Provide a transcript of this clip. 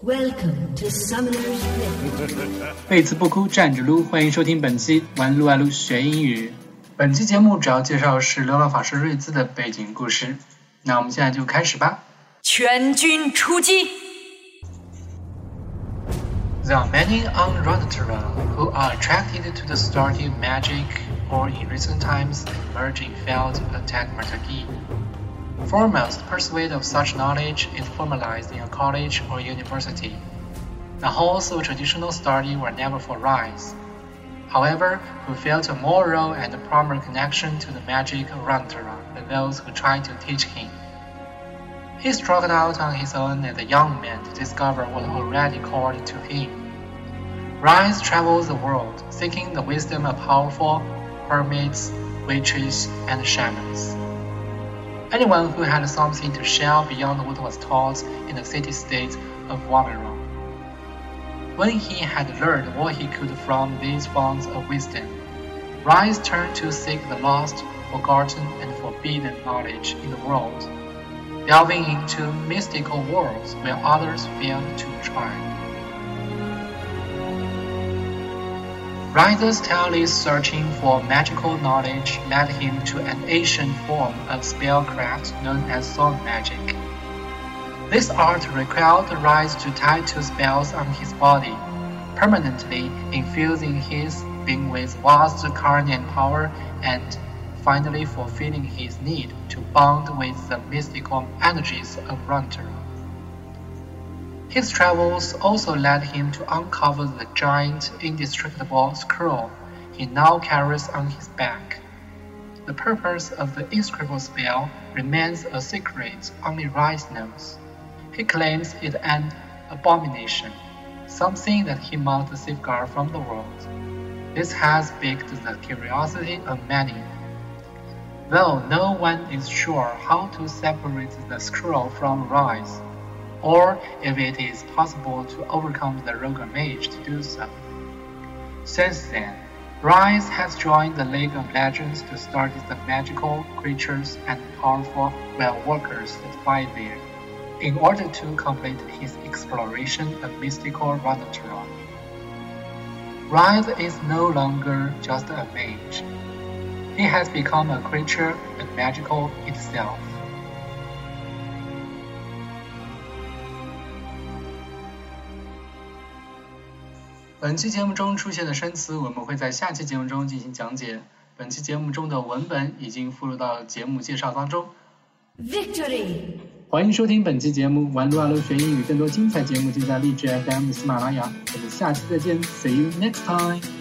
Welcome to Summoner's Rift。贝兹不哭站着撸，欢迎收听本期《玩撸啊撸学英语》。本期节目主要介绍是《流浪法师瑞兹》的背景故事。那我们现在就开始吧。全军出击！There are many on Runeterra who are attracted to the starting magic, or in recent times, emerging failed of techmaturgy. Foremost pursuit of such knowledge is formalized in a college or university. The halls of traditional study were never for Ryze. However, who felt a moral and primary connection to the magic of Runeterra than those who tried to teach him. He struck out on his own as a young man to discover what already called to him. Ryze travels the world, seeking the wisdom of powerful hermits, witches, and shamans. Anyone who had something to share beyond what was taught in the city-state of Valoran. When he had learned what he could from these fonts of wisdom, Ryze turned to seek the lost, forgotten, and forbidden knowledge in the world, delving into mystical worlds where others failed to try. Ryze's tireless searching for magical knowledge led him to an ancient form of spellcraft known as sword magic. This art required Ryze to tie two spells on his body, permanently infusing his being with vast carnal power and finally fulfilling his need to bond with the mystical energies of Runeterra. His travels also led him to uncover the giant, indestructible scroll he now carries on his back. The purpose of the inscrutable spell remains a secret only Ryze knows. He claims it an abomination, something that he must safeguard from the world. This has piqued the curiosity of many. Though no one is sure how to separate the scroll from Ryze, or if it is possible to overcome the rogue mage to do so. Since then, Ryze has joined the League of Legends to study the magical creatures and powerful well workers that fight there, in order to complete his exploration of mystical Runeterra. Ryze is no longer just a mage. He has become a creature and magical itself. 本期节目中出现的生词，我们会在下期节目中进行讲解。本期节目中的文本已经附录到节目介绍当中。Victory! 欢迎收听本期节目《玩撸啊撸学英语》，更多精彩节目尽在荔枝 FM、喜马拉雅。我们下期再见，See you next time。